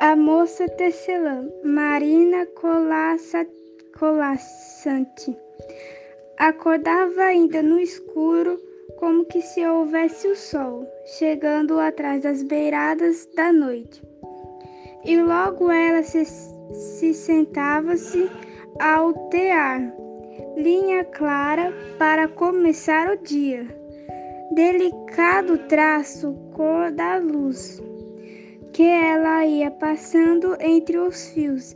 A moça tecelã, Marina Colassante, acordava ainda no escuro, como que se houvesse o sol, chegando atrás das beiradas da noite. E logo ela se, se sentava-se ao tear, linha clara para começar o dia. Delicado traço, cor da luz que ela ia passando entre os fios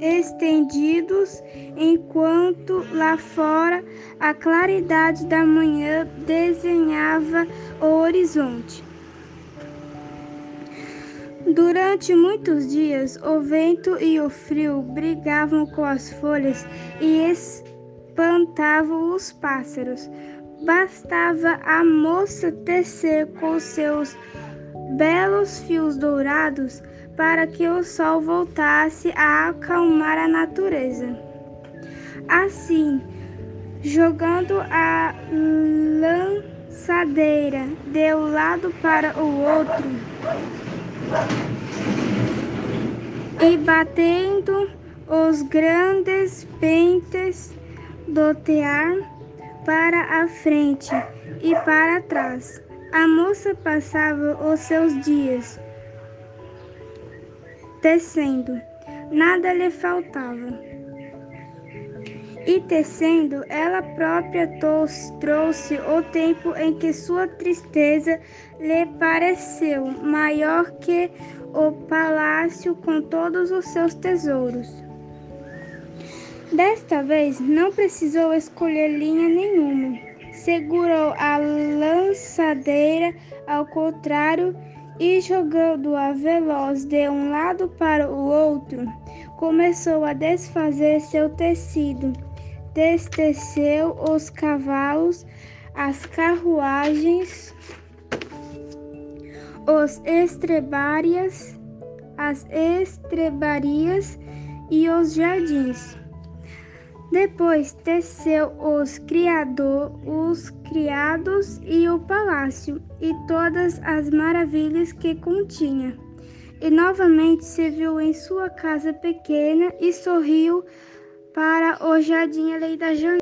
estendidos, enquanto lá fora a claridade da manhã desenhava o horizonte. Durante muitos dias, o vento e o frio brigavam com as folhas e espantavam os pássaros. Bastava a moça tecer com seus belos fios dourados para que o sol voltasse a acalmar a natureza. Assim, jogando a lançadeira de um lado para o outro e batendo os grandes pentes do tear para a frente e para trás. A moça passava os seus dias tecendo, nada lhe faltava. E tecendo, ela própria trouxe o tempo em que sua tristeza lhe pareceu maior que o palácio com todos os seus tesouros. Desta vez não precisou escolher linha nenhuma segurou a lançadeira ao contrário e jogando-a veloz de um lado para o outro, começou a desfazer seu tecido. Desteceu os cavalos, as carruagens, os estrebárias, as estrebarias e os jardins. Depois teceu os, criador, os criados e o palácio e todas as maravilhas que continha. E novamente se viu em sua casa pequena e sorriu para o jardim além da janela.